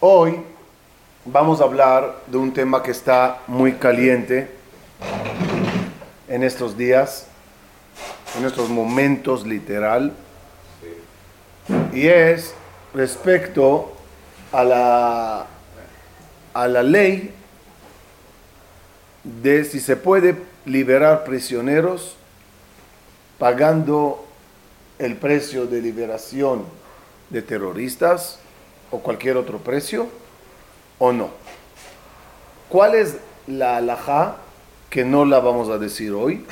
Hoy vamos a hablar de un tema que está muy caliente en estos días, en estos momentos literal, y es respecto a la, a la ley de si se puede liberar prisioneros pagando el precio de liberación de terroristas o cualquier otro precio o no. ¿Cuál es la alajá que no la vamos a decir hoy?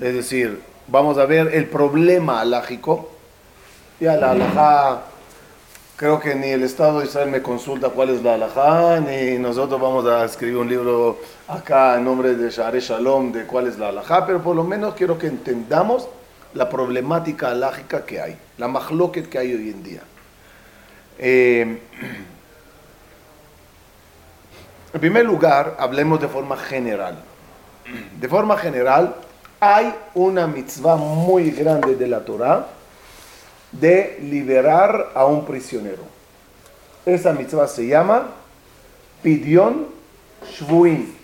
Es decir, vamos a ver el problema alágico. Ya la alajá, creo que ni el Estado de Israel me consulta cuál es la alajá, ni nosotros vamos a escribir un libro acá en nombre de Share Shalom de cuál es la alajá, pero por lo menos quiero que entendamos la problemática alágica que hay, la mahloket que hay hoy en día. Eh, en primer lugar, hablemos de forma general. De forma general, hay una mitzvah muy grande de la Torah de liberar a un prisionero. Esa mitzvah se llama Pidión Shvuin.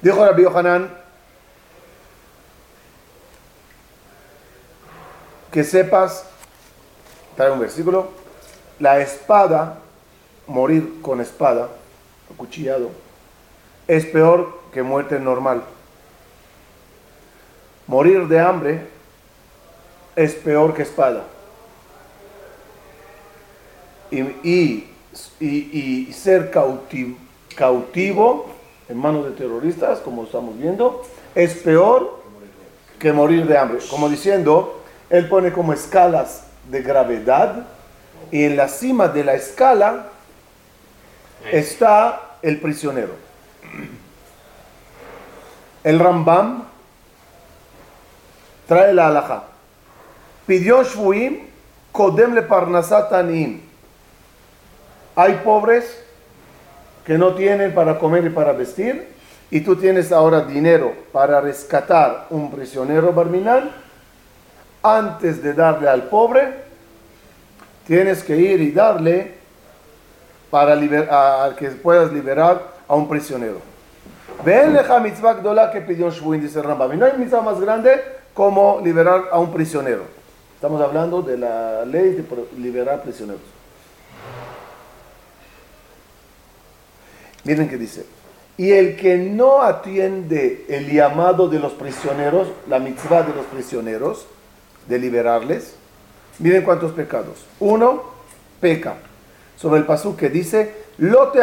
Dijo Rabbi Yohanan que sepas trae un versículo, la espada, morir con espada, cuchillado, es peor que muerte normal. Morir de hambre es peor que espada. Y, y, ser cautivo, cautivo en manos de terroristas, como estamos viendo, es peor que morir de hambre. Como diciendo, él pone como escalas de gravedad y en la cima de la escala está el prisionero. El Rambam trae la alhaja. Pidió Shvuim Kodem le Parnasat Hay pobres que no tienen para comer y para vestir, y tú tienes ahora dinero para rescatar un prisionero barminal antes de darle al pobre, tienes que ir y darle para liberar, que puedas liberar a un prisionero. Ven leja mitzvah que pidió Shbuin, dice Rambam. No hay mitzvah más grande como liberar a un prisionero. Estamos hablando de la ley de liberar prisioneros. Miren que dice. Y el que no atiende el llamado de los prisioneros, la mitzvah de los prisioneros, de liberarles. Miren cuántos pecados. Uno, peca. Sobre el pasú que dice, Lote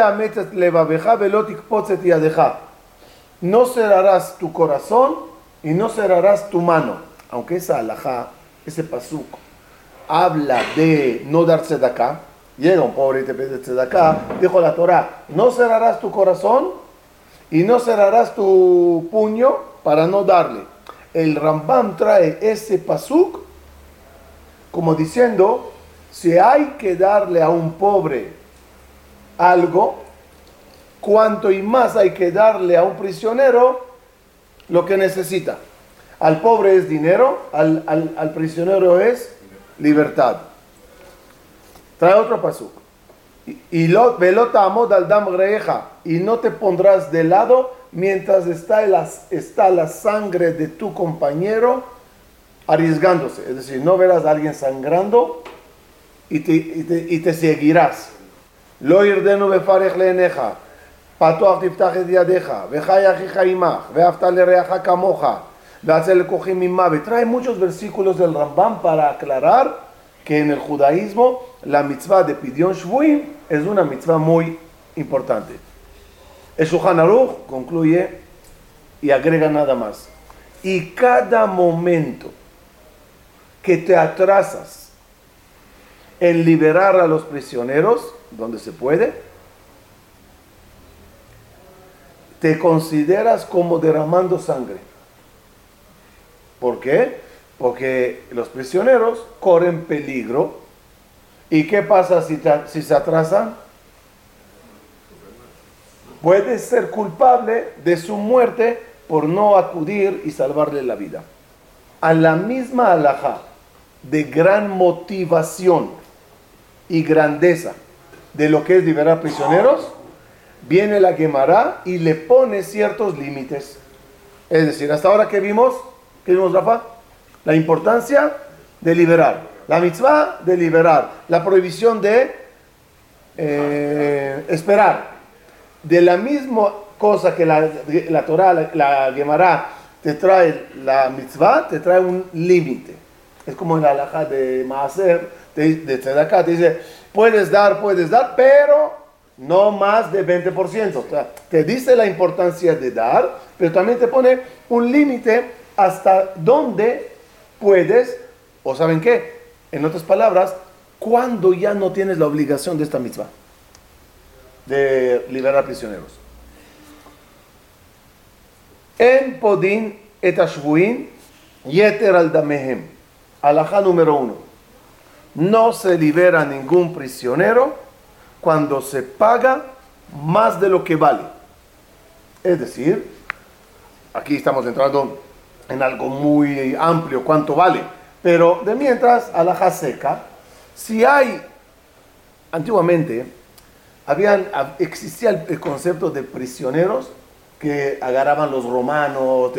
No cerrarás tu corazón y no cerrarás tu mano. Aunque esa alajá, ese pasuk, habla de no darse de acá. Llega un pobre y te pide de acá. Dijo la Torah, no cerrarás tu corazón y no cerrarás tu puño para no darle el Rambam trae ese pasuk como diciendo, si hay que darle a un pobre algo, cuanto y más hay que darle a un prisionero lo que necesita. Al pobre es dinero, al, al, prisionero es libertad. Trae otro pasuk. Y, lo, velota amod al dam y no te pondrás de lado mientras está la, está la sangre de tu compañero arriesgándose. Es decir, no verás a alguien sangrando y te, y te, seguirás. Achicha imach, veafta lereaja kamoja, veazel kohim imabe. Trae muchos versículos del Rambam para aclarar que en el judaísmo la mitzvah de Pidion Shvuim es una mitzvah muy importante. El Shulchan concluye y agrega nada más. Y cada momento que te atrasas en liberar a los prisioneros, donde se puede, te consideras como derramando sangre. ¿Por qué? Porque los prisioneros corren peligro. ¿Y qué pasa si, si se atrasan? Puede ser culpable de su muerte por no acudir y salvarle la vida. A la misma alhaja de gran motivación y grandeza de lo que es liberar prisioneros, viene la Gemara y le pone ciertos límites. Es decir, hasta ahora que vimos, ¿qué vimos, Rafa? La importancia de liberar, la mitzvah de liberar, la prohibición de eh, esperar. De la misma cosa que la, la Torah, la, la Gemara te trae la mitzvah, te trae un límite. Es como en la alhaja de Maaser, de, de Tzedakah, te dice, puedes dar, puedes dar, pero no más de 20%. O sea, te dice la importancia de dar, pero también te pone un límite hasta dónde puedes, o saben qué, en otras palabras, cuando ya no tienes la obligación de esta mitzvah, de liberar prisioneros. En podin et yeter al damehem. Alajá número uno. No se libera ningún prisionero cuando se paga más de lo que vale. Es decir, aquí estamos entrando en algo muy amplio, cuánto vale. Pero de mientras, alhaja seca, si hay, antiguamente, habían, existía el, concepto de prisioneros que agarraban los romanos,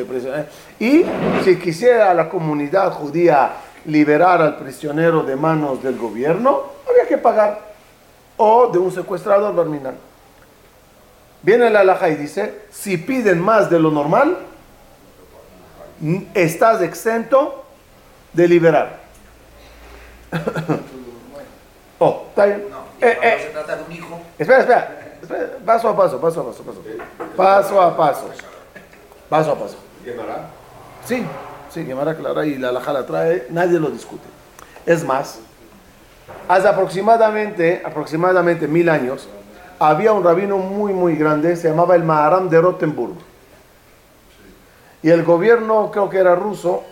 y si quisiera la comunidad judía liberar al prisionero de manos del gobierno, había que pagar o de un secuestrador barminal. Viene la alhaja y dice, si piden más de lo normal, estás exento de liberar. oh, está bien. Eh, eh. se trata de un hijo. Espera, espera, Paso a paso, paso a paso, paso. Paso a paso. Paso a paso. ¿Quemará? Sí, sí, quemará clara y la alhaja la trae, nadie lo discute. Es más, Hace aproximadamente, aproximadamente mil años, había un rabino muy, muy grande, se llamaba el Maharam de Rottenburg. Y el gobierno, creo que era ruso,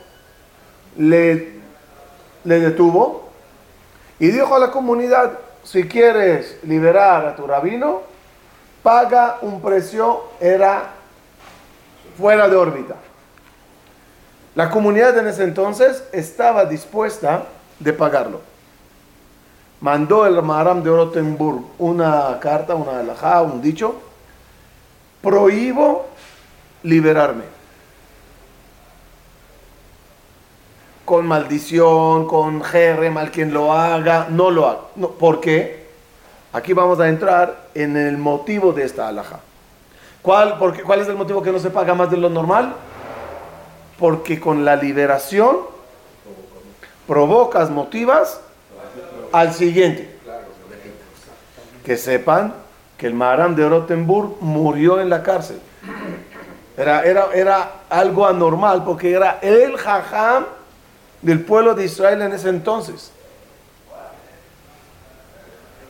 le, le detuvo y dijo a la comunidad, si quieres liberar a tu rabino, paga un precio, era fuera de órbita. La comunidad en ese entonces estaba dispuesta de pagarlo mandó el Maharam de Rottenburg una carta, una alajá, un dicho, prohíbo liberarme. Con maldición, con jerre, mal quien lo haga, no lo haga. ¿Por qué? Aquí vamos a entrar en el motivo de esta alhaja. ¿Cuál, ¿Cuál es el motivo que no se paga más de lo normal? Porque con la liberación provocas, motivas al siguiente. Que sepan que el Maharam de Rottenburg murió en la cárcel. Era, era, era algo anormal porque era el jajam del pueblo de Israel en ese entonces.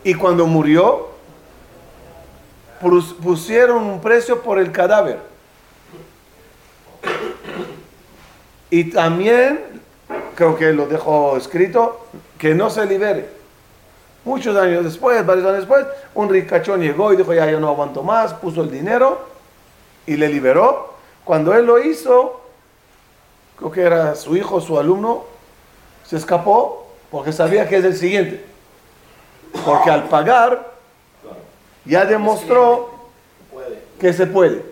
Y cuando murió, pusieron un precio por el cadáver. Y también, creo que lo dejo escrito, que no se libere. Muchos años después, varios años después, un ricachón llegó y dijo, ya yo no aguanto más, puso el dinero y le liberó. Cuando él lo hizo, creo que era su hijo, su alumno, se escapó porque sabía que es el siguiente. Porque al pagar, ya demostró que se puede.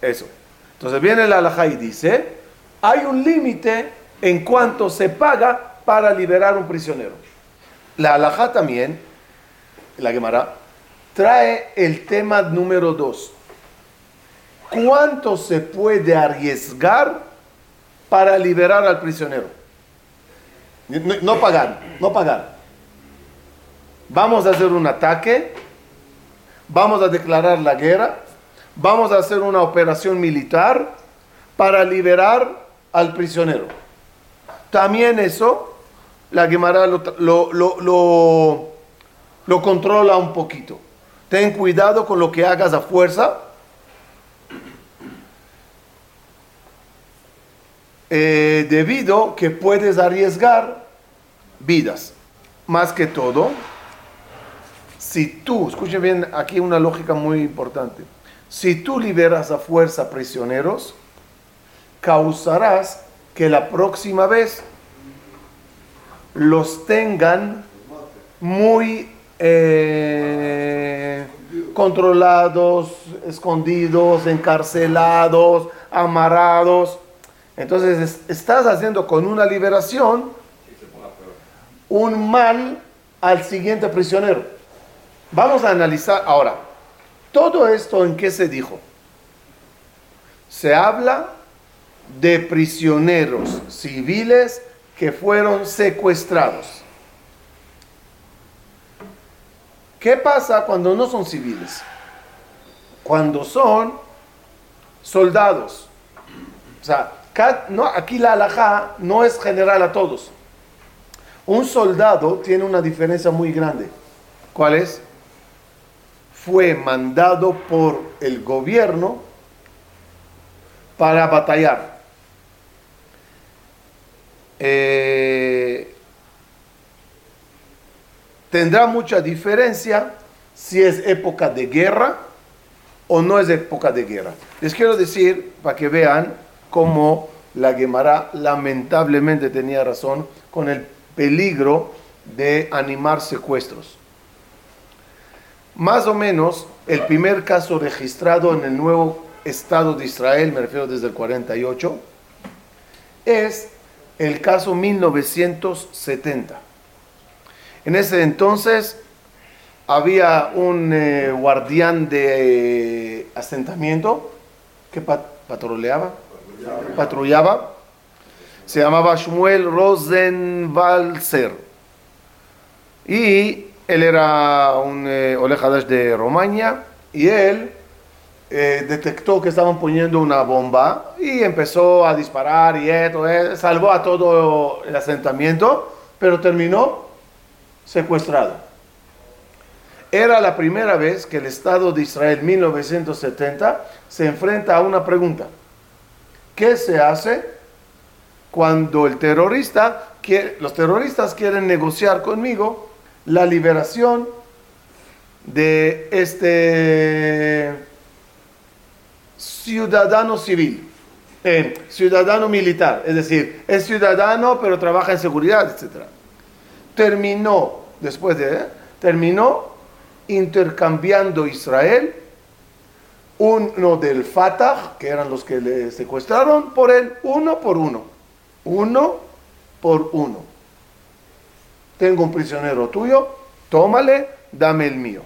Eso. Entonces viene la alhaja y dice, hay un límite en cuanto se paga para liberar un prisionero. La alhaja también, la Gemara, trae el tema número dos. ¿Cuánto se puede arriesgar para liberar al prisionero? No, pagar, no pagar. Vamos a hacer un ataque, vamos a declarar la guerra, vamos a hacer una operación militar para liberar al prisionero. También eso la Gemara lo, lo, lo, controla un poquito. Ten cuidado con lo que hagas a fuerza. Eh, debido que puedes arriesgar vidas. Más que todo, si tú, escuchen bien, aquí una lógica muy importante. Si tú liberas a fuerza prisioneros, causarás que la próxima vez los tengan muy eh, controlados, escondidos, encarcelados, amarrados. Entonces estás haciendo con una liberación un mal al siguiente prisionero. Vamos a analizar ahora, todo esto en qué se dijo. Se habla de prisioneros civiles que fueron secuestrados. ¿Qué pasa cuando no son civiles? Cuando son soldados. O sea, no, aquí la alhaja no es general a todos. Un soldado tiene una diferencia muy grande. ¿Cuál es? Fue mandado por el gobierno para batallar. Eh, tendrá mucha diferencia si es época de guerra o no es época de guerra. Les quiero decir, para que vean cómo la Gemara lamentablemente tenía razón con el peligro de animar secuestros. Más o menos, el primer caso registrado en el nuevo Estado de Israel, me refiero desde el 48, es el caso 1970. En ese entonces había un eh, guardián de eh, asentamiento que patrullaba, patrullaba se llamaba Shmuel Rosenwalzer. Y él era un eh, de Romaña y él eh, detectó que estaban poniendo una bomba y empezó a disparar y eh, salvó a todo el asentamiento, pero terminó secuestrado. Era la primera vez que el Estado de Israel 1970 se enfrenta a una pregunta. ¿Qué se hace cuando el terrorista, los terroristas quieren negociar conmigo la liberación de este ciudadano civil, eh, ciudadano militar, es decir, es ciudadano pero trabaja en seguridad, etc. Terminó, después de, terminó intercambiando Israel uno del Fatah, que eran los que le secuestraron, por él, uno por uno uno por uno. Tengo un prisionero tuyo, tómale, dame el mío.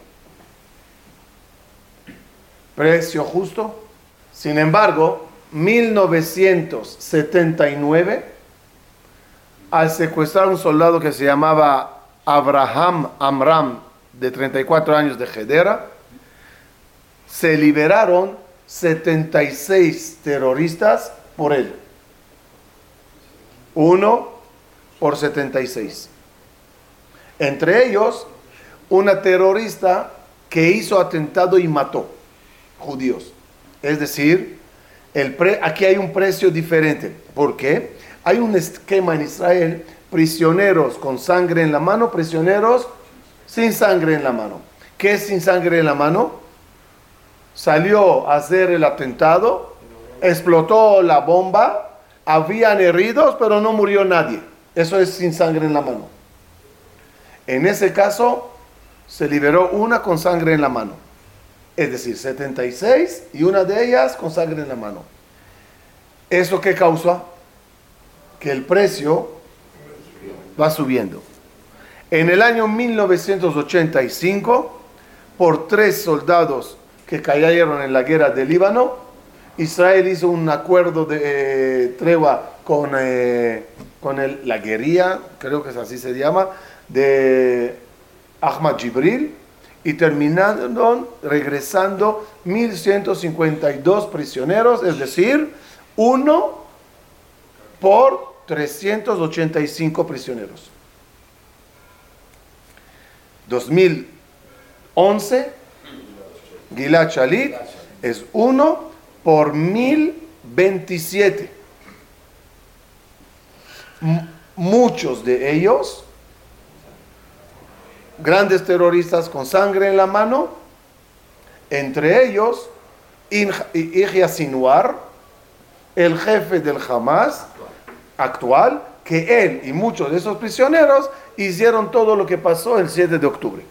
Precio justo. Sin embargo, 1979, al secuestrar un soldado que se llamaba Abraham Amram, de 34 años de Gedera, se liberaron 76 terroristas por él. Uno por 76. Entre ellos, una terrorista que hizo atentado y mató judíos. Es decir, el aquí hay un precio diferente. ¿Por qué? Hay un esquema en Israel, prisioneros con sangre en la mano, prisioneros sin sangre en la mano. ¿Qué es sin sangre en la mano? Salió a hacer el atentado, explotó la bomba, habían heridos, pero no murió nadie. Eso es sin sangre en la mano. En ese caso, se liberó una con sangre en la mano. Es decir, 76 y una de ellas con sangre en la mano. ¿Eso qué causa? Que el precio va subiendo. En el año 1985, por tres soldados que cayeron en la guerra del Líbano, Israel hizo un acuerdo de eh, tregua con, eh, con la guerrilla, creo que es así se llama, de Ahmad Jibril y terminaron regresando 1152 prisioneros, es decir, uno por 385 prisioneros. 2011, Gilad Shalit es uno por 1027. Muchos de ellos, grandes terroristas con sangre en la mano, entre ellos Ihya Sinwar, el jefe del Hamas actual, que él y muchos de esos prisioneros hicieron todo lo que pasó el 7 de octubre.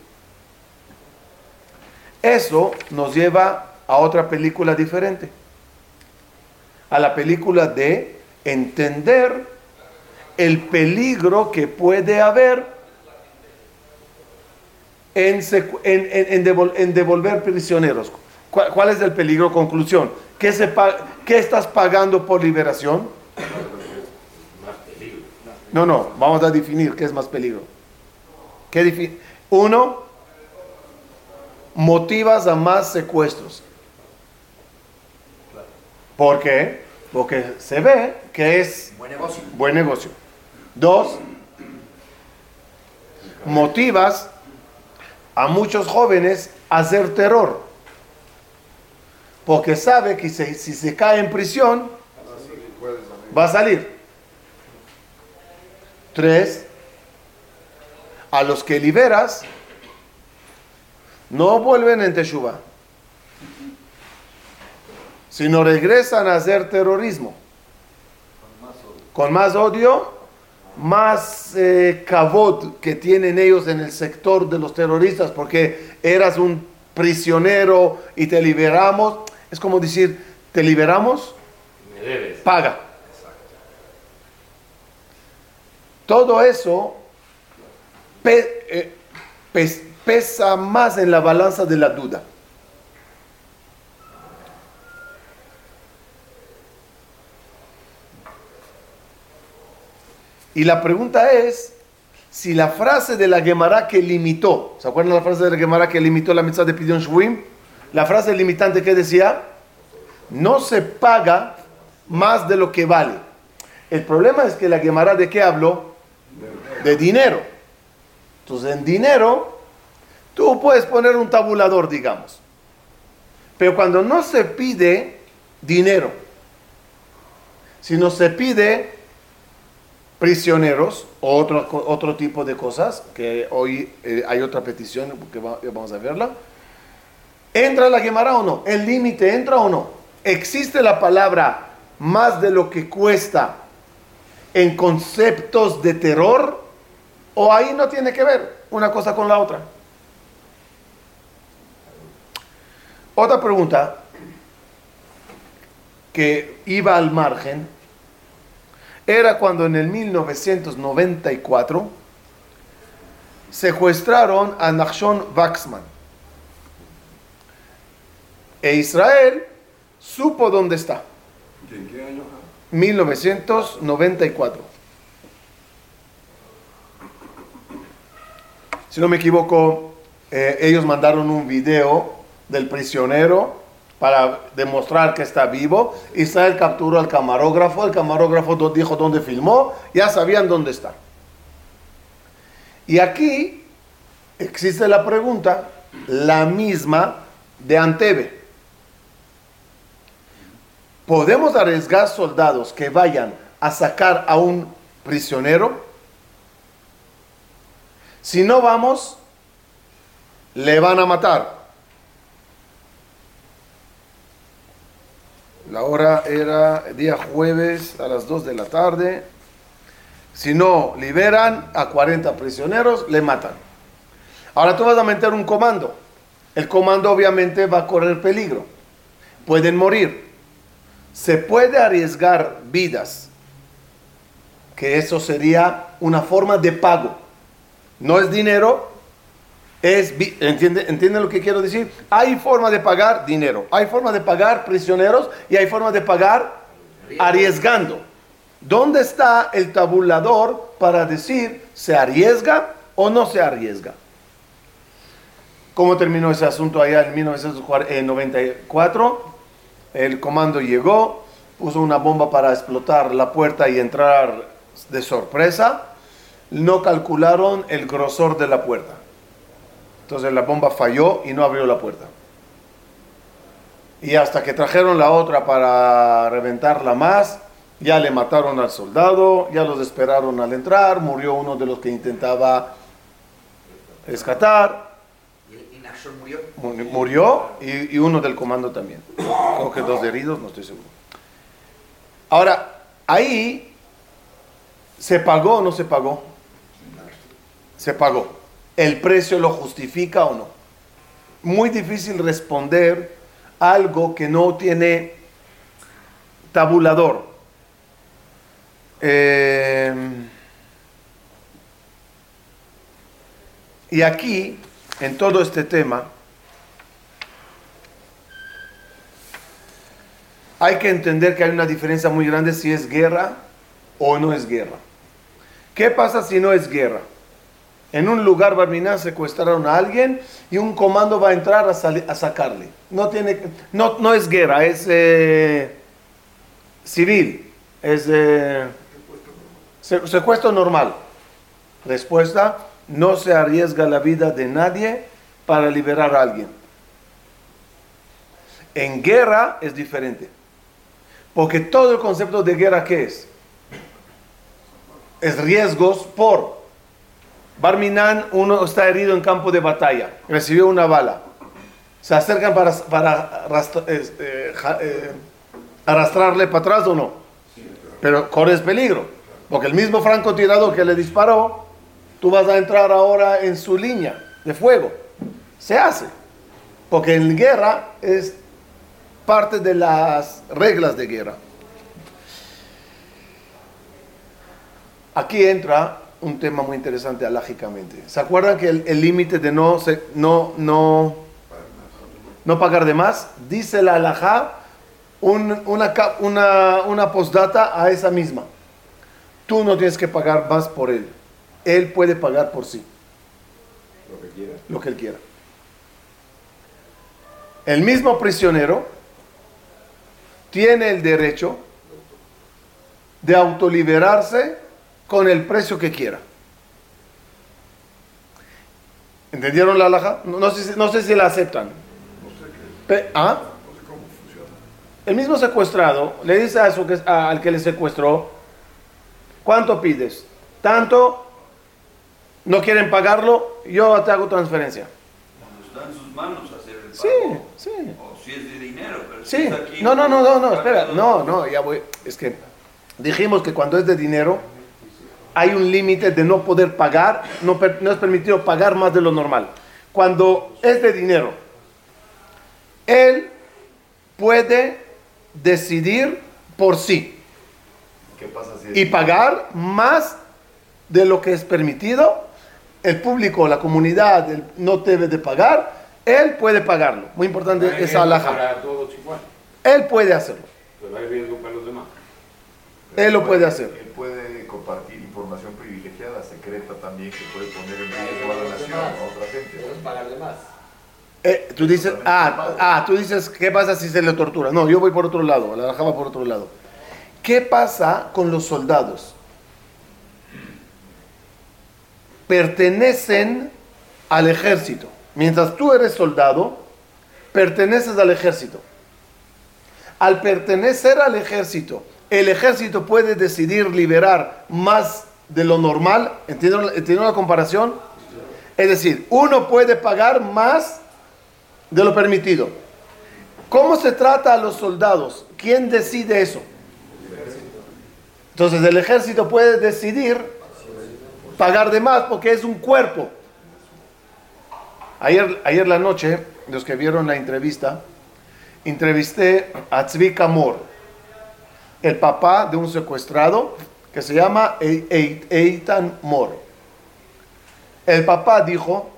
Eso nos lleva a otra película diferente, a la película de entender el peligro que puede haber en, en, devolver prisioneros. ¿Cuál, es el peligro? Conclusión. ¿Qué, se ¿Qué estás pagando por liberación? No, no, vamos a definir qué es más peligro. ¿Qué Uno, motivas a más secuestros. ¿Por qué? Porque se ve que es buen negocio. Buen negocio. Dos, motivas a muchos jóvenes a hacer terror. Porque sabe que si, se cae en prisión, va a salir. Tres, a los que liberas no vuelven en Teshuvah, sino regresan a hacer terrorismo. Con más odio, más eh, que tienen ellos en el sector de los terroristas, porque eras un prisionero y te liberamos. Es como decir, te liberamos, paga. Todo eso eh, pesa más en la balanza de la duda. Y la pregunta es si la frase de la Gemara que limitó, ¿se acuerdan la frase de la Gemara que limitó la mitzvah de Pidion Shwim? La frase limitante que decía, no se paga más de lo que vale. El problema es que la Gemara de qué habló? De dinero. Entonces en dinero tú puedes poner un tabulador, digamos. Pero cuando no se pide dinero, sino se pide prisioneros o otro, otro tipo de cosas, que hoy eh, hay otra petición que vamos a verla. ¿Entra la Gemara o no? ¿El límite entra o no? ¿Existe la palabra más de lo que cuesta en conceptos de terror? ¿O ahí no tiene que ver una cosa con la otra? Otra pregunta que iba al margen era cuando en el 1994 secuestraron a Nachshon Waxman. E Israel supo dónde está. ¿En qué año? 1994. Si no me equivoco, eh, ellos mandaron un video del prisionero para demostrar que está vivo. Israel capturó al camarógrafo, el camarógrafo dijo dónde filmó, ya sabían dónde está. Y aquí existe la pregunta, la misma de Antebe. ¿Podemos arriesgar soldados que vayan a sacar a un prisionero? Si no vamos, le van a matar. La hora era día jueves a las 2 de la tarde. Si no liberan a 40 prisioneros, le matan. Ahora tú vas a meter un comando. El comando obviamente va a correr peligro. Pueden morir. Se puede arriesgar vidas. Que eso sería una forma de pago. No es dinero, es, ¿entiende, ¿Entiende lo que quiero decir? Hay forma de pagar dinero, hay forma de pagar prisioneros y hay forma de pagar arriesgando. ¿Dónde está el tabulador para decir se arriesga o no se arriesga? ¿Cómo terminó ese asunto allá en 1994? El comando llegó, puso una bomba para explotar la puerta y entrar de sorpresa. No calcularon el grosor de la puerta entonces la bomba falló y no abrió la puerta. Y hasta que trajeron la otra para reventarla más, ya le mataron al soldado, ya los esperaron al entrar, murió uno de los que intentaba rescatar. ¿Y murió? Murió y, y uno del comando también. Creo que dos heridos, no estoy seguro. Ahora, ahí ¿Se pagó o no se pagó? Se pagó. ¿El precio lo justifica o no? Muy difícil responder algo que no tiene tabulador. Eh, y aquí, en todo este tema, hay que entender que hay una diferencia muy grande si es guerra o no es guerra. ¿Qué pasa si no es guerra? En un lugar Barminá secuestraron a alguien y un comando va a entrar a, sacarle. No, tiene, no es guerra, es eh, civil, es eh, secuestro normal. Respuesta, no se arriesga la vida de nadie para liberar a alguien. En guerra es diferente. Porque todo el concepto de guerra, ¿qué es? Es riesgos por. Barminan, uno está herido en campo de batalla, recibió una bala. ¿Se acercan para, para eh, eh, arrastrarle para atrás o no? Pero corres peligro, porque el mismo francotirador que le disparó, tú vas a entrar ahora en su línea de fuego. Se hace, porque en guerra es parte de las reglas de guerra. Aquí entra un tema muy interesante alágicamente. ¿Se acuerdan que el límite de no, no, no, no pagar de más? Dice la alajá una, una, una postdata a esa misma. Tú no tienes que pagar más por él. Él puede pagar por sí. Lo que quiera. Lo que él quiera. El mismo prisionero tiene el derecho de autoliberarse con el precio que quiera. ¿Entendieron la alhaja? No, sé, no sé si la aceptan. No sé qué. ¿Ah? No sé cómo funciona. El mismo secuestrado le dice a su, a- al que le secuestró, ¿cuánto pides? Tanto, no quieren pagarlo, yo te hago transferencia. Cuando está en sus manos hacer el Sí, pago. sí. O si es de dinero, pero si Sí, aquí, no, no, no, no, no, espera, no, no, ya voy, es que dijimos que cuando es de dinero hay un límite de no poder pagar, no, per- no es permitido pagar más de lo normal. Cuando es de dinero, él puede decidir por sí ¿Qué pasa si es y pagar más de lo que es permitido. El público, la comunidad no debe de pagar, él puede pagarlo. Muy importante esa alhaja. Para todos igual, Él puede hacerlo, pero hay riesgo para los demás. Él lo puede hacer. Él puede compartir información privilegiada, secreta también, que puede poner en riesgo a la nación, a otra gente. pagar de más. Eh, tú dices, ah, ah, tú dices, ¿qué pasa si se le tortura? No, yo voy por otro lado, la va por otro lado. ¿Qué pasa con los soldados? Pertenecen al ejército. Mientras tú eres soldado, perteneces al ejército. Al pertenecer al ejército, el ejército puede decidir liberar más de lo normal. ¿Entienden, ¿entienden la comparación? Es decir, uno puede pagar más de lo permitido. ¿Cómo se trata a los soldados? ¿Quién decide eso? Entonces el ejército puede decidir pagar de más porque es un cuerpo. Ayer, ayer la noche, los que vieron la entrevista, entrevisté a Tzvika Mor, el papá de un secuestrado que se llama E- E- Eitan Mor. El papá dijo,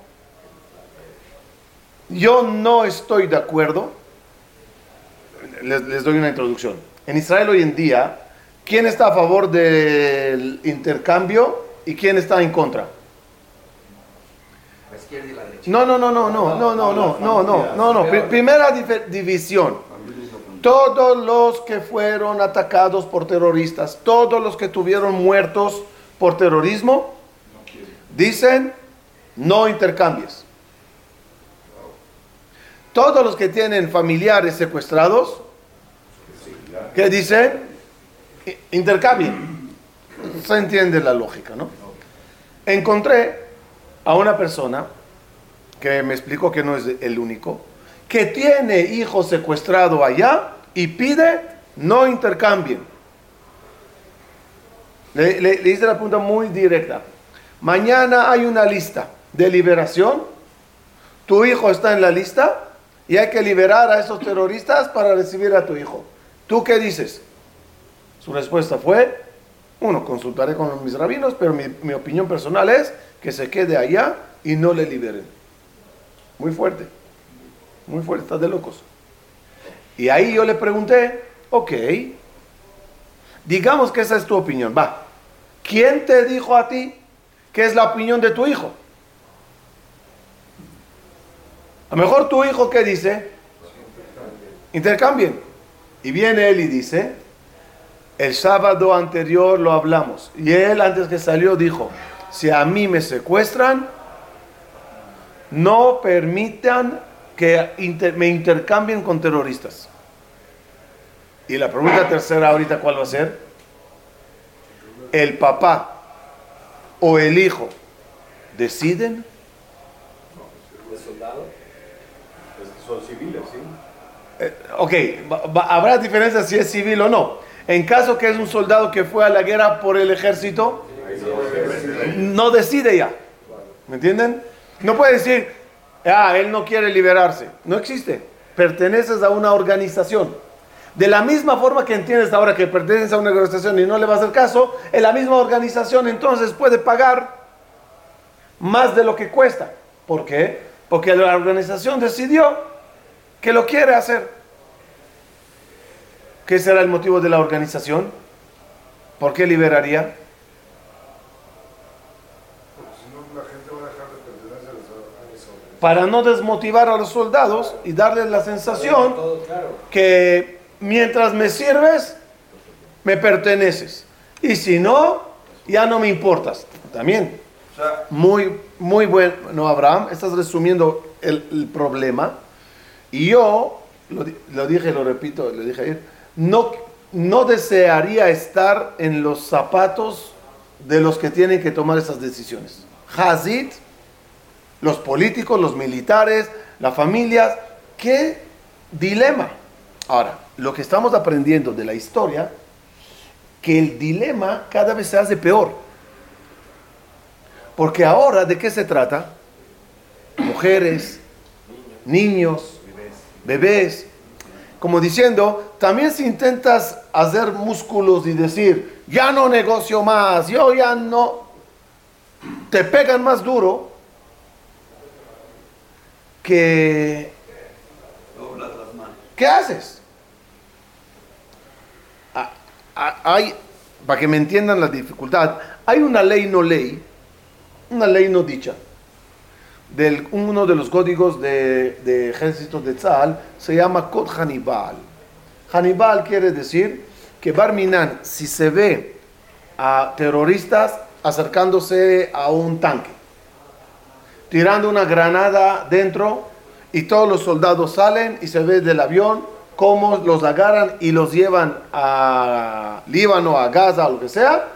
yo no estoy de acuerdo, les, les doy una introducción. En Israel hoy en día, ¿quién está a favor del intercambio y quién está en contra? La izquierda y la derecha. No, no, no, no, no, no, no, no, no, no, no, no. División. Todos los que fueron atacados por terroristas, todos los que tuvieron muertos por terrorismo, dicen no intercambies. Todos los que tienen familiares secuestrados, ¿qué dicen? Intercambien. Se entiende la lógica, ¿no? Encontré a una persona que me explicó que no es el único, que tiene hijo secuestrado allá y pide no intercambien. Le, le- le hice la pregunta muy directa. Mañana hay una lista de liberación. Tu hijo está en la lista y hay que liberar a esos terroristas para recibir a tu hijo. ¿Tú qué dices? Su respuesta fue, uno, consultaré con mis rabinos, pero mi, mi opinión personal es que se quede allá y no le liberen. Muy fuerte, muy fuerte, estás de locos. Y ahí yo le pregunté, ok, digamos que esa es tu opinión, va. ¿Quién te dijo a ti que es la opinión de tu hijo? A lo mejor tu hijo, ¿qué dice? Intercambien. Y viene él y dice, el sábado anterior lo hablamos. Y él antes que salió dijo, si a mí me secuestran, no permitan que inter- me intercambien con terroristas. Y la pregunta tercera ahorita, ¿cuál va a ser? ¿El papá o el hijo deciden? ¿De soldado? Pues son civiles, ¿sí? Eh, ok, va- habrá diferencia si es civil o no. En caso que es un soldado que fue a la guerra por el ejército, no decide ya. ¿Me entienden? No puede decir, ah, él no quiere liberarse. No existe. Perteneces a una organización. De la misma forma que entiendes ahora que perteneces a una organización y no le vas a hacer caso, en la misma organización entonces puede pagar más de lo que cuesta. ¿Por qué? Porque la organización decidió que lo quiere hacer. ¿Qué será el motivo de la organización? ¿Por qué liberaría? Porque si no, la gente va a dejar de pertenecer a esa- a esa organización. Para no desmotivar a los soldados y darles la sensación que mientras me sirves, me perteneces. Y si no, ya no me importas. También. Muy, muy bueno, Abraham. Estás resumiendo el, el problema. Y yo, lo dije, lo repito, lo dije ayer, no, no desearía estar en los zapatos de los que tienen que tomar esas decisiones. Hazid, los políticos, los militares, las familias, qué dilema. Ahora, lo que estamos aprendiendo de la historia, que el dilema cada vez se hace peor. Porque ahora, ¿de qué se trata? Mujeres, niños, bebés. Como diciendo, también si intentas hacer músculos y decir, ya no negocio más, yo ya no, te pegan más duro que. ¿Qué haces? Ah, ah, Hay, para que me entiendan la dificultad, hay una ley no ley, una ley no dicha. Del, uno de los códigos de, de de Tzal se llama Cod Hannibal. Hannibal quiere decir que Barminan, si se ve a terroristas acercándose a un tanque, tirando una granada dentro y todos los soldados salen y se ve del avión cómo los agarran y los llevan a Líbano, a Gaza, lo que sea.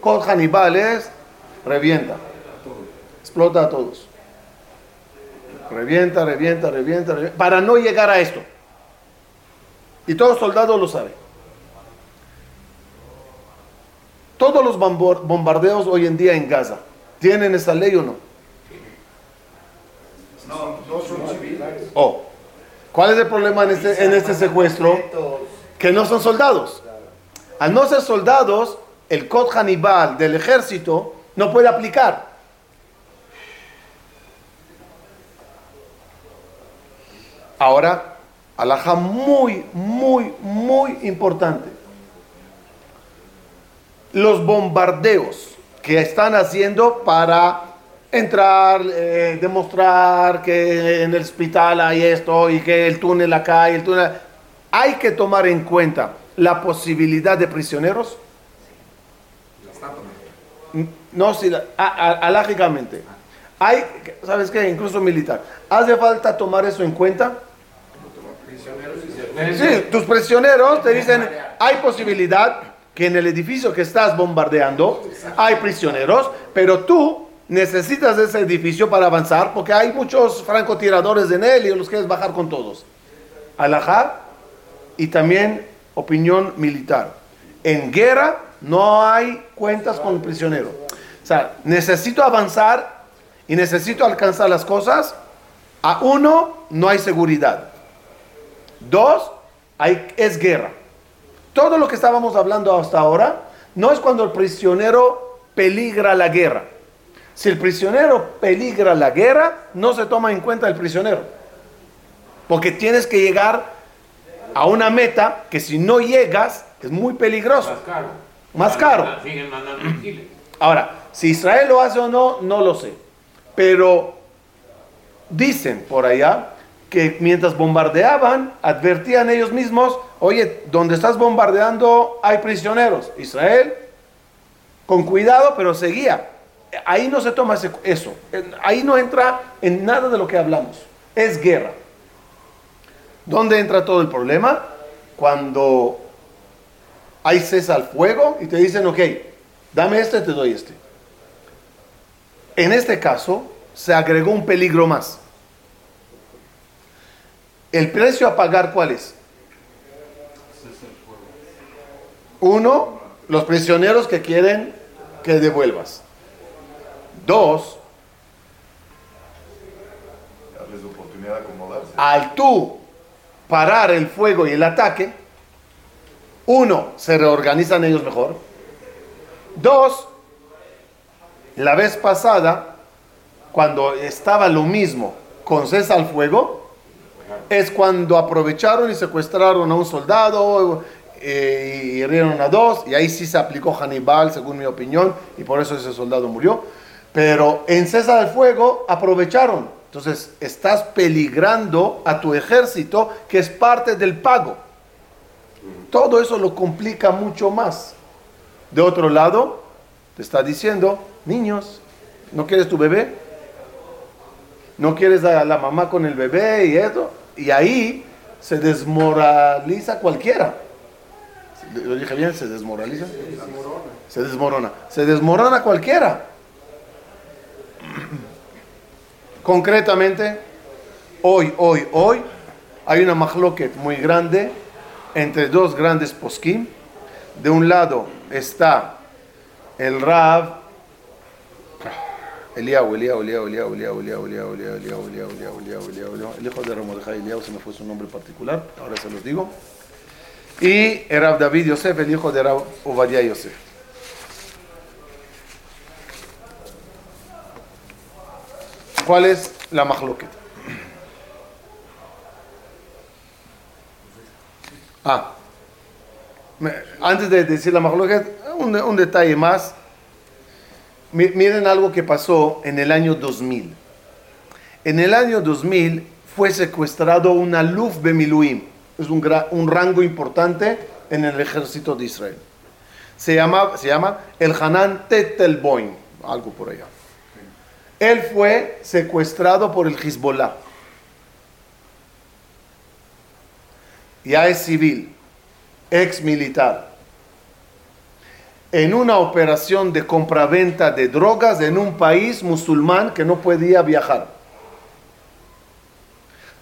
Con Hannibal es revienta, explota a todos. Revienta, revienta, revienta, revienta, para no llegar a esto. Y todo soldado lo sabe. Todos los bombardeos hoy en día en Gaza, ¿tienen esa ley o? No, No son civiles. Oh, ¿cuál es el problema en este, en este secuestro? Que no son soldados. Al no ser soldados, el Cod Hannibal del ejército no puede aplicar. Ahora, alhaja muy, muy, muy importante. Los bombardeos que están haciendo para entrar, eh, demostrar que en el hospital hay esto y que el túnel acá y el túnel... Hay que tomar en cuenta la posibilidad de prisioneros. No, sí, la- alágicamente. Hay, ¿sabes qué? Incluso militar. ¿Hace falta tomar eso en cuenta? Sí, tus prisioneros te dicen, hay posibilidad que en el edificio que estás bombardeando hay prisioneros, pero tú necesitas ese edificio para avanzar porque hay muchos francotiradores en él y los quieres bajar con todos. Alajá y también opinión militar. En guerra No hay cuentas con el prisionero. O sea, necesito avanzar y necesito alcanzar las cosas. A uno, no hay seguridad. Dos, hay, es guerra. Todo lo que estábamos hablando hasta ahora no es cuando el prisionero peligra la guerra. Si el prisionero peligra la guerra, no se toma en cuenta el prisionero. Porque tienes que llegar a una meta que si no llegas es muy peligroso. Más caro. Más caro. Misiles. Ahora, si Israel lo hace o no, no lo sé. Pero dicen por allá que mientras bombardeaban, advertían ellos mismos, oye, donde estás bombardeando hay prisioneros. Israel, con cuidado, pero seguía. Ahí no se toma eso. Ahí no entra en nada de lo que hablamos. Es guerra. ¿Dónde entra todo el problema? Cuando hay cesa al fuego y te dicen, ok, dame este, te doy este. En este caso, se agregó un peligro más. ¿El precio a pagar cuál es? Uno, los prisioneros que quieren que devuelvas. Dos, Darles oportunidad de acomodarse. al tú parar el fuego y el ataque, uno, se reorganizan ellos mejor. Dos, la vez pasada, cuando estaba lo mismo con cesa al fuego, es cuando aprovecharon y secuestraron a un soldado eh, y hirieron a dos, y ahí sí se aplicó Hannibal, según mi opinión, y por eso ese soldado murió. Pero en cesa del fuego aprovecharon. Entonces estás peligrando a tu ejército, que es parte del pago. Todo eso lo complica mucho más. De otro lado, te está diciendo, niños, ¿no quieres tu bebé? ¿No quieres a la mamá con el bebé y eso? Y ahí se desmoraliza cualquiera. ¿Lo dije bien? ¿Se desmoraliza? Se desmorona. Se desmorona cualquiera. Concretamente, hoy, hoy, hoy, hay una mahloket muy grande entre dos grandes poskim. De un lado está el Rab, Eliau, Eliau, Eliau, Eliau, Eliau, Eliau, Eliau, Eliau, Eliau, Eliau, Eliau, Eliau, Eliau, el hijo de Ramordejai Eliau, se me fue su nombre particular, ahora se los digo. Y el Rab David Yosef, el hijo de Rab Obadiah Yosef. ¿Cuál es la mahloket? Ah, antes de decir la mahloket, un, detalle más. Mi- Miren algo que pasó en el año 2000. En el año 2000 fue secuestrado un aluf bemiluim. Es un rango importante en el ejército de Israel. Se llama, se llama el Hanan Tetelboim, algo por allá. Él fue secuestrado por el Hezbollah. Ya es civil, ex militar. En una operación de compraventa de drogas en un país musulmán que no podía viajar.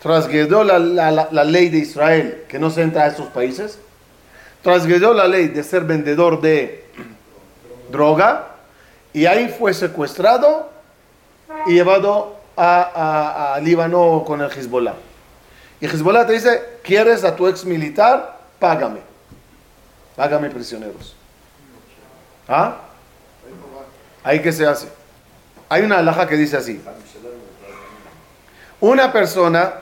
Transgredó la, ley de Israel que no se entra a esos países. Transgredó la ley de ser vendedor de droga. Y ahí fue secuestrado y llevado a, a- Líbano con el Hezbollah. Y Hezbollah te dice, ¿quieres a tu ex militar? Págame. Págame prisioneros. ¿Ah? Ahí que se hace. Hay una alhaja que dice así. Una persona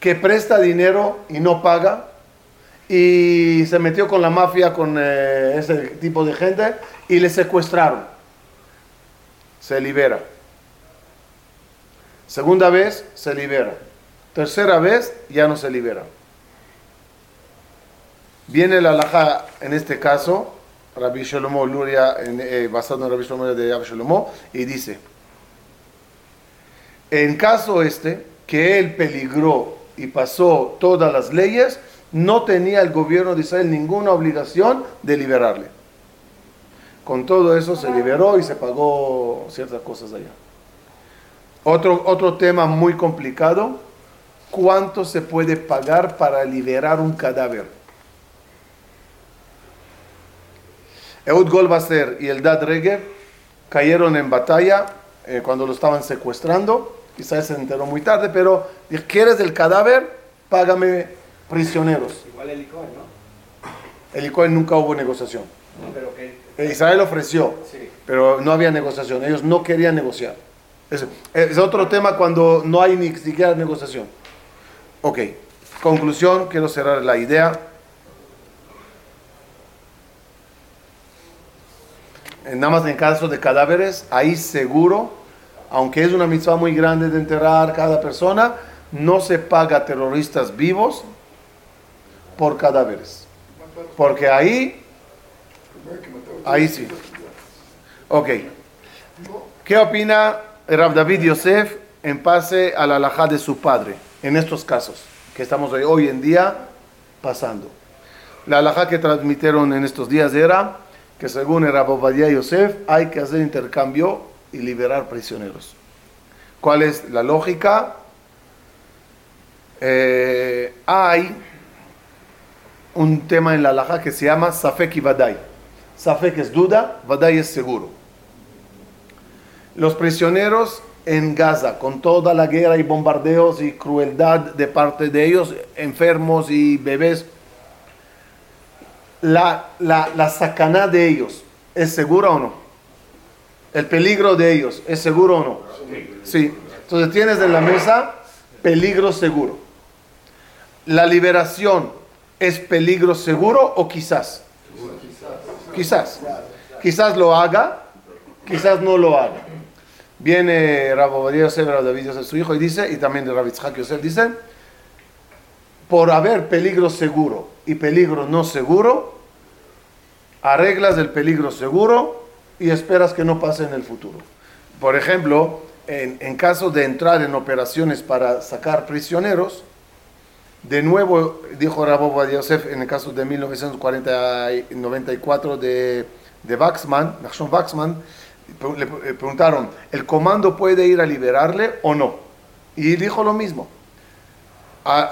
que presta dinero y no paga y se metió con la mafia, con eh, ese tipo de gente y le secuestraron. Se libera. Segunda vez se libera. Tercera vez ya no se libera. Viene la alhaja en este caso, Rabbi Shlomo Luria, en, eh, basado en Rabbi Shlomo de Rabbi Shlomo, y dice, en caso este, que él peligró y pasó todas las leyes, no tenía el gobierno de Israel ninguna obligación de liberarle. Con todo eso se liberó y se pagó ciertas cosas allá. Otro, otro tema muy complicado, ¿cuánto se puede pagar para liberar un cadáver? Eud Golbaser y el Dad Regev cayeron en batalla eh, cuando lo estaban secuestrando. Quizás se enteró muy tarde, pero ¿quieres el cadáver? Págame prisioneros. Igual el licor, ¿no? El nunca hubo negociación. No, pero que. Israel ofreció, Sí. pero no había negociación. Ellos no querían negociar. Es, es otro tema cuando no hay ni siquiera negociación. Ok, conclusión, quiero cerrar la idea. Eh, Nada más en caso de cadáveres, ahí seguro, aunque es una mitzvah muy grande de enterrar cada persona, no se paga a terroristas vivos por cadáveres. Porque ahí, ahí sí. Ok. ¿Qué opina Rab David Yosef en pase a la alajá de su padre en estos casos que estamos hoy, en día pasando? La alajá que transmitieron en estos días era que según el Rab Yosef hay que hacer intercambio y liberar prisioneros. ¿Cuál es la lógica? Eh, hay un tema en la alajá que se llama Safek y Vadai. Safek es duda, Vadai es seguro. Los prisioneros en Gaza, con toda la guerra y bombardeos y crueldad de parte de ellos, enfermos y bebés, la, la, la de ellos, ¿es segura o no? El peligro de ellos, ¿es seguro o no? Sí. Entonces tienes en la mesa peligro seguro. La liberación es peligro seguro o quizás? Quizás. Quizás lo haga, quizás no lo haga. Viene Rabbi Yosef, Rabbi David Yosef, su hijo, y dice, y también de Rabbi Tzchak Yosef, dice, por haber peligro seguro y peligro no seguro, arreglas el peligro seguro y esperas que no pase en el futuro. Por ejemplo, en, en caso de entrar en operaciones para sacar prisioneros, de nuevo, dijo Rabbi Yosef en el caso de 1994 de, de Waxman, Nachshon Waxman, le le preguntaron, ¿el comando puede ir a liberarle o no? Y dijo lo mismo.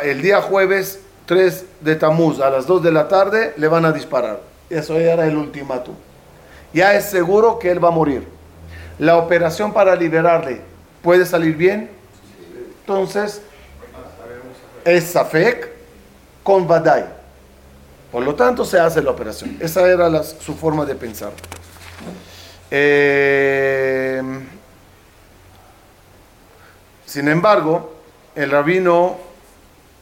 El día jueves 3 de Tamuz a las 2 de la tarde le van a disparar. Eso era el ultimátum. Ya es seguro que él va a morir. La operación para liberarle puede salir bien. Entonces, es Safek con Badai. Por lo tanto, se hace la operación. Esa era la- su forma de pensar. Eh, sin embargo, el rabino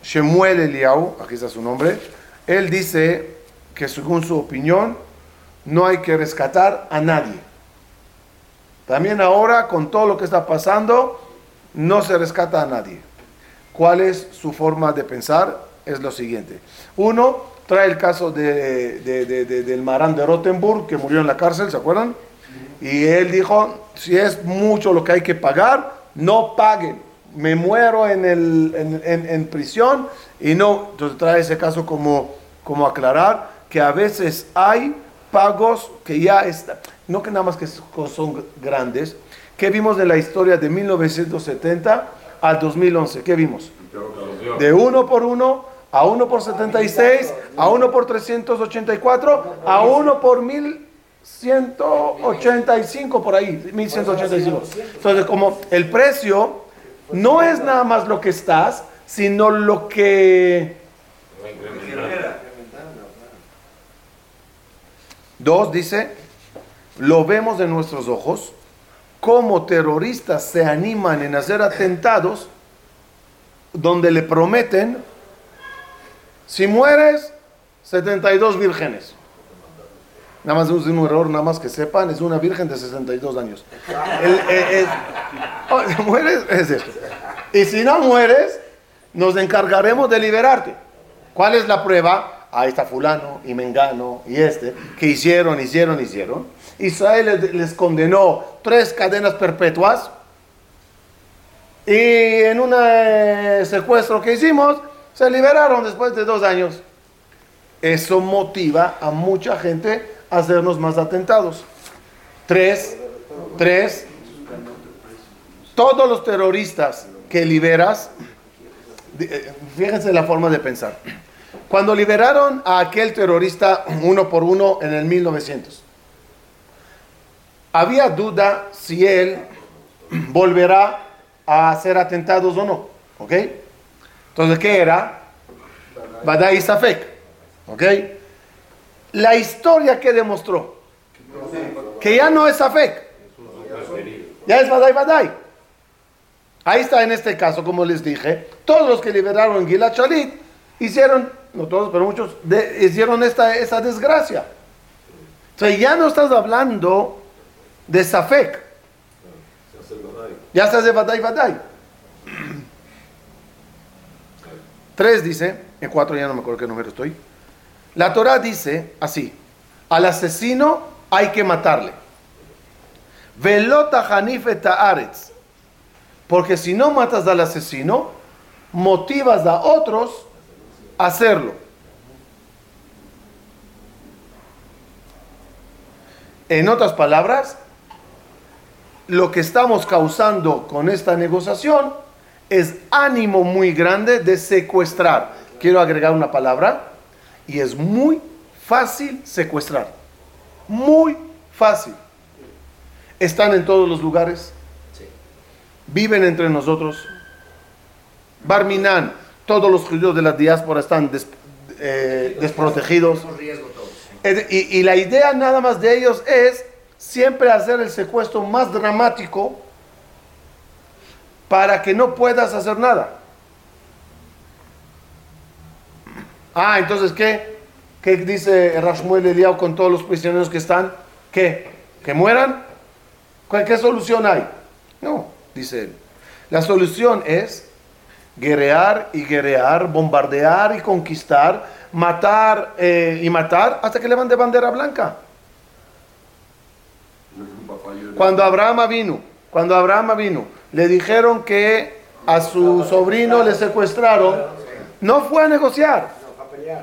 Shemuel Eliau, aquí está su nombre, él dice que según su opinión no hay que rescatar a nadie. También ahora, con todo lo que está pasando, no se rescata a nadie. ¿Cuál es su forma de pensar? Es lo siguiente. Uno, trae el caso de, de- de- de- del Marán de Rottenburg, que murió en la cárcel, ¿se acuerdan? Y él dijo, si es mucho lo que hay que pagar, no paguen. Me muero en, el, en, en- prisión y no. Entonces trae ese caso como, como aclarar que a veces hay pagos que ya están, no que nada más que son grandes. ¿Qué vimos de la historia de 1970 al 2011? ¿Qué vimos? De uno por uno a uno por 76, a uno por 384, a uno por 1185 por ahí, 1185. Entonces, como el precio no es nada más lo que estás, sino lo que... Dos, dice, lo vemos de nuestros ojos, como terroristas se animan en hacer atentados donde le prometen, si mueres, 72 vírgenes. Nada más es un error, nada más que sepan, es una virgen de 62 años. El- el- oh, mueres, es esto. Y si no mueres, nos encargaremos de liberarte. ¿Cuál es la prueba? Ahí está fulano y mengano y este, que hicieron, hicieron, hicieron. Israel les, les condenó tres cadenas perpetuas y en un eh, secuestro que hicimos, se liberaron después de dos años. Eso motiva a mucha gente hacernos más atentados. Tres, tres, todos los terroristas que liberas, eh, fíjense la forma de pensar. Cuando liberaron a aquel terrorista uno por uno en el 1900, había duda si él volverá a ser atentados o no. ¿Ok? Entonces, ¿qué era? Badai Safek. ¿Ok? La historia que demostró que ya no es Safek. Ya es Badai Badai. Ahí está en este caso, como les dije, todos los que liberaron Gilad Shalit hicieron, no todos, pero muchos, hicieron esta, desgracia. Entonces ya no estás hablando de Safek, ya estás de Badai Badai. Tres dice, en cuatro ya no me acuerdo qué número estoy. La Torah dice así: al asesino hay que matarle. Velota Ta'aretz. Porque si no matas al asesino, motivas a otros a hacerlo. En otras palabras, lo que estamos causando con esta negociación es ánimo muy grande de secuestrar. Quiero agregar una palabra y es muy fácil secuestrar. Muy fácil. Están en todos los lugares. Viven entre nosotros. Barminan, todos los judíos de la diáspora están des- eh, desprotegidos. Y la idea nada más de ellos es siempre hacer el secuestro más dramático para que no puedas hacer nada. Ah, entonces, ¿qué? ¿Qué dice Rashmuel Eliao con todos los prisioneros que están? ¿Qué? ¿Que mueran? ¿Cuál- ¿Qué solución hay? No, dice él. La solución es guerrear y guerrear, bombardear y conquistar, matar eh, y matar hasta que levante bandera blanca. Cuando Abraham vino, cuando Abraham vino, le dijeron que a su sobrino le secuestraron, no fue a negociar.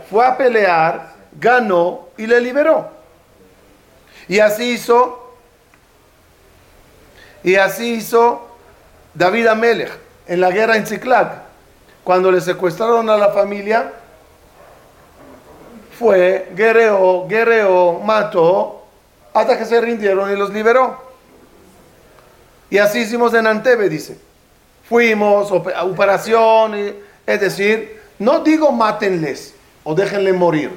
Fue a pelear, ganó y le liberó. Y así hizo, y así hizo David Amelech en la guerra en Ziklag. Cuando le secuestraron a la familia, fue, guerreó, guerreó, mató, hasta que se rindieron y los liberó. Y así hicimos en Antebe, dice. Fuimos, operación, es decir, no digo mátenles o déjenle morir.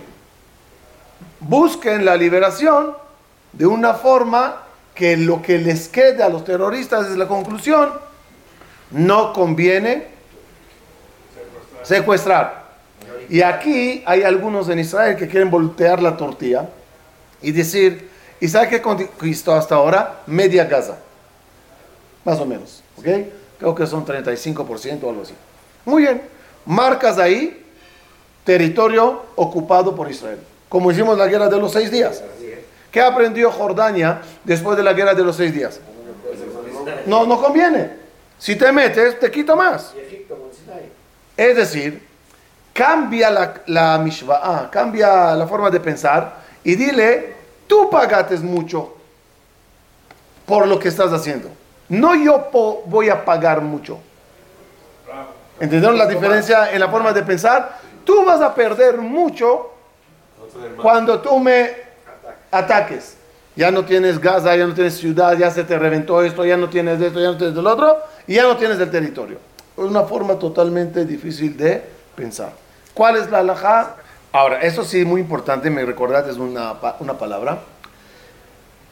Busquen la liberación de una forma que lo que les quede a los terroristas es la conclusión, no conviene secuestrar. Y aquí hay algunos en Israel que quieren voltear la tortilla y decir, ¿y sabe qué conquistó hasta ahora? Media Gaza. Más o menos. ¿Ok? Creo que son 35% o algo así. Muy bien. Marcas ahí territorio ocupado por Israel. Como hicimos la guerra de los seis días. ¿Qué aprendió Jordania después de la guerra de los seis días? No, no conviene. Si te metes, te quito más. Es decir, cambia la, la cambia la forma de pensar y dile, tú pagates mucho por lo que estás haciendo. No yo voy a pagar mucho. ¿Entendieron la diferencia en la forma de pensar? Tú vas a perder mucho cuando tú me ataques. Ya no tienes Gaza, ya no tienes ciudad, ya se te reventó esto, ya no tienes esto, ya no tienes del otro, y ya no tienes el territorio. Es una forma totalmente difícil de pensar. ¿Cuál es la alajá? Ahora, eso sí, muy importante, me recordaste una, una palabra.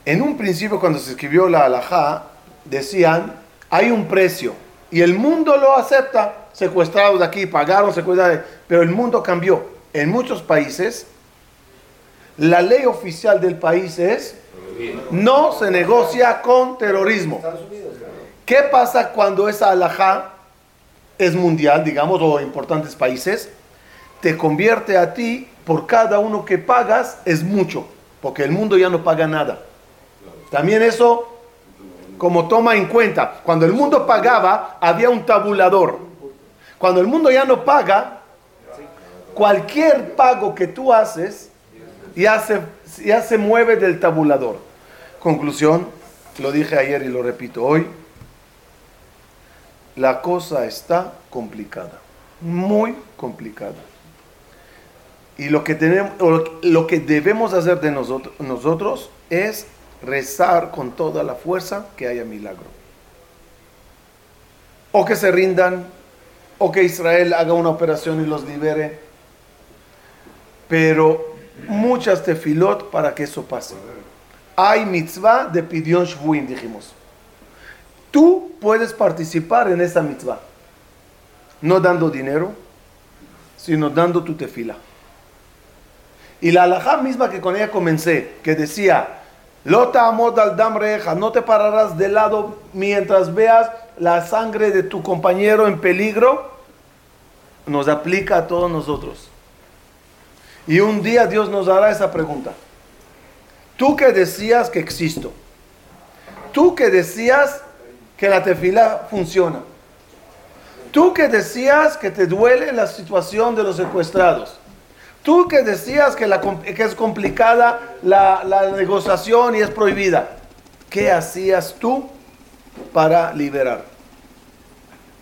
En un principio, cuando se escribió la alajá, decían, hay un precio, y el mundo lo acepta, secuestrados de aquí, pagaron, secuestrados, pero el mundo cambió. En muchos países, la ley oficial del país es no se negocia con terrorismo. ¿Qué pasa cuando esa alajá es mundial, digamos, o importantes países? Te convierte a ti, por cada uno que pagas, es mucho, porque el mundo ya no paga nada. También eso, como toma en cuenta, cuando el mundo pagaba, había un tabulador. Cuando el mundo ya no paga, cualquier pago que tú haces, ya se, ya se mueve del tabulador. Conclusión, lo dije ayer y lo repito hoy, la cosa está complicada, muy complicada. Y lo que, tenemos, lo que debemos hacer de nosotros, nosotros es rezar con toda la fuerza que haya milagro. O que se rindan, o que Israel haga una operación y los libere. Pero muchas tefilot para que eso pase. Hay mitzvah de pidión shvuin, dijimos. Tú puedes participar en esa mitzvah. No dando dinero, sino dando tu tefila. Y la alajá misma que con ella comencé, que decía, Lota amod al damreja, no te pararás de lado mientras veas la sangre de tu compañero en peligro, nos aplica a todos nosotros. Y un día Dios nos hará esa pregunta. Tú que decías que existo, tú que decías que la tefila funciona, tú que decías que te duele la situación de los secuestrados, Tú que decías que, es complicada la, la, negociación y es prohibida, ¿qué hacías tú para liberar?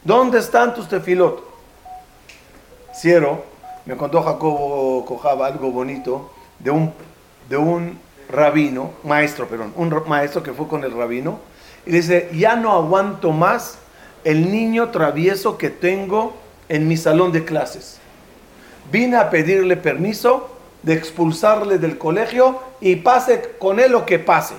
¿Dónde están tus tefilot? Ciero, me contó Jacobo Cojaba algo bonito de un, de un rabino, maestro, perdón, un maestro que fue con el rabino, y dice, ya no aguanto más el niño travieso que tengo en mi salón de clases vine a pedirle permiso de expulsarle del colegio y pase con él lo que pase.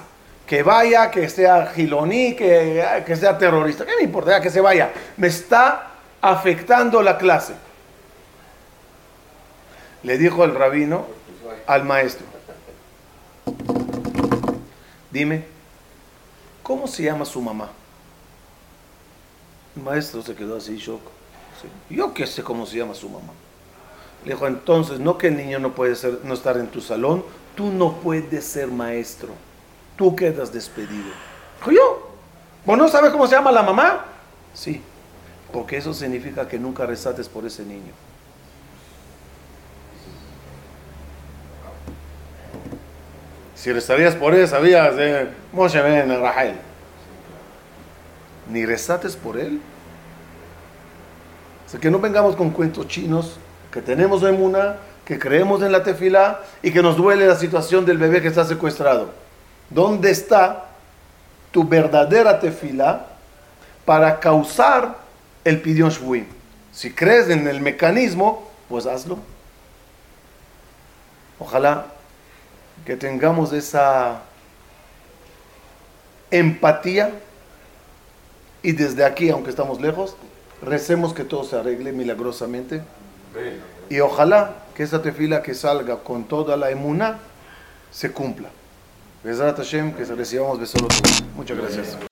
Que vaya, que sea giloní, que, que sea terrorista. ¿Qué me importa? que se vaya. Me está afectando la clase. Le dijo el rabino al maestro. Dime, ¿cómo se llama su mamá? El maestro se quedó así, shock. Yo qué sé cómo se llama su mamá. Le dijo, entonces, no que el niño no puede ser, no estar en tu salón, tú no puedes ser maestro. Tú quedas despedido. Dijo, yo, ¿vos no sabes cómo se llama la mamá? Sí, porque eso significa que nunca rezates por ese niño. Si rezarías por él, sabías de Moshe Ben Rahel. Ni rezates por él. O sea, que no vengamos con cuentos chinos que tenemos emuna, que creemos en la tefila y que nos duele la situación del bebé que está secuestrado. ¿Dónde está tu verdadera tefila para causar el pidión shvuim? Si crees en el mecanismo, pues hazlo. Ojalá que tengamos esa empatía y desde aquí, aunque estamos lejos, recemos que todo se arregle milagrosamente. Y ojalá que esa tefila que salga con toda la emuna se cumpla. que recibamos besos Muchas gracias.